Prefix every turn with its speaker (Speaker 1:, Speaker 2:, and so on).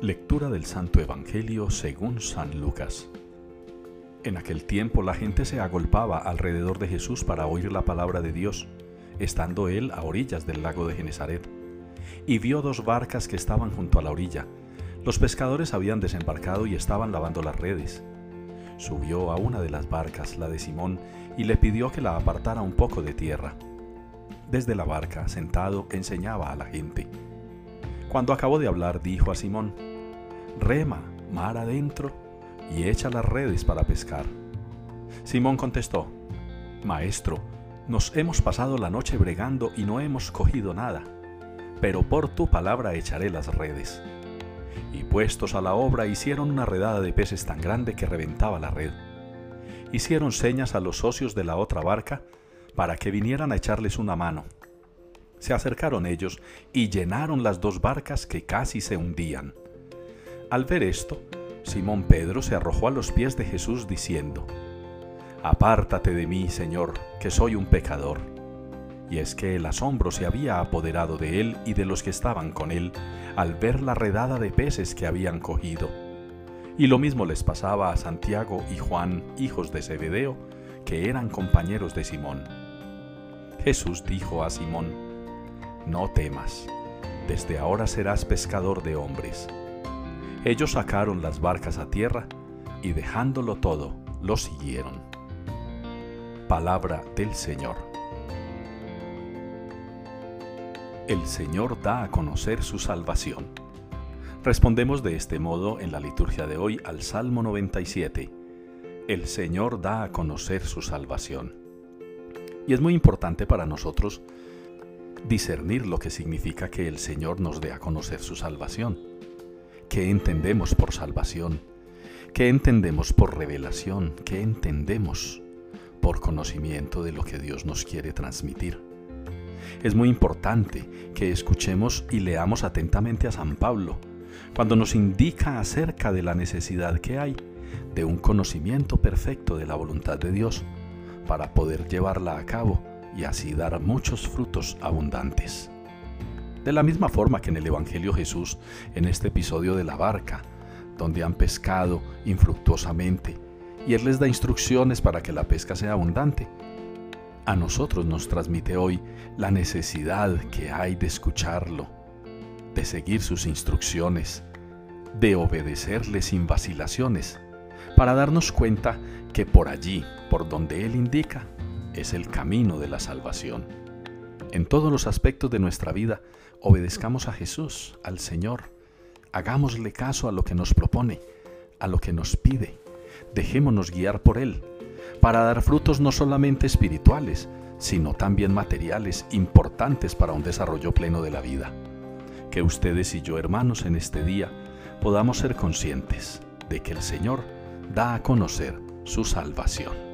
Speaker 1: Lectura del Santo Evangelio según San Lucas. En aquel tiempo la gente se agolpaba alrededor de Jesús para oír la palabra de Dios, estando él a orillas del lago de Genezaret. Y vio dos barcas que estaban junto a la orilla. Los pescadores habían desembarcado y estaban lavando las redes. Subió a una de las barcas, la de Simón, y le pidió que la apartara un poco de tierra. Desde la barca, sentado, enseñaba a la gente. Cuando acabó de hablar, dijo a Simón, Rema, mar adentro, y echa las redes para pescar. Simón contestó, Maestro, nos hemos pasado la noche bregando y no hemos cogido nada, pero por tu palabra echaré las redes. Y puestos a la obra hicieron una redada de peces tan grande que reventaba la red. Hicieron señas a los socios de la otra barca para que vinieran a echarles una mano se acercaron ellos y llenaron las dos barcas que casi se hundían. Al ver esto, Simón Pedro se arrojó a los pies de Jesús diciendo, Apártate de mí, Señor, que soy un pecador. Y es que el asombro se había apoderado de él y de los que estaban con él al ver la redada de peces que habían cogido. Y lo mismo les pasaba a Santiago y Juan, hijos de Zebedeo, que eran compañeros de Simón. Jesús dijo a Simón, no temas, desde ahora serás pescador de hombres. Ellos sacaron las barcas a tierra y dejándolo todo, lo siguieron. Palabra del Señor. El Señor da a conocer su salvación. Respondemos de este modo en la liturgia de hoy al Salmo 97. El Señor da a conocer su salvación. Y es muy importante para nosotros discernir lo que significa que el Señor nos dé a conocer su salvación. ¿Qué entendemos por salvación? ¿Qué entendemos por revelación? ¿Qué entendemos por conocimiento de lo que Dios nos quiere transmitir? Es muy importante que escuchemos y leamos atentamente a San Pablo cuando nos indica acerca de la necesidad que hay de un conocimiento perfecto de la voluntad de Dios para poder llevarla a cabo y así dar muchos frutos abundantes. De la misma forma que en el Evangelio Jesús, en este episodio de la barca, donde han pescado infructuosamente, y Él les da instrucciones para que la pesca sea abundante, a nosotros nos transmite hoy la necesidad que hay de escucharlo, de seguir sus instrucciones, de obedecerle sin vacilaciones, para darnos cuenta que por allí, por donde Él indica, es el camino de la salvación. En todos los aspectos de nuestra vida, obedezcamos a Jesús, al Señor. Hagámosle caso a lo que nos propone, a lo que nos pide. Dejémonos guiar por Él, para dar frutos no solamente espirituales, sino también materiales importantes para un desarrollo pleno de la vida. Que ustedes y yo, hermanos, en este día podamos ser conscientes de que el Señor da a conocer su salvación.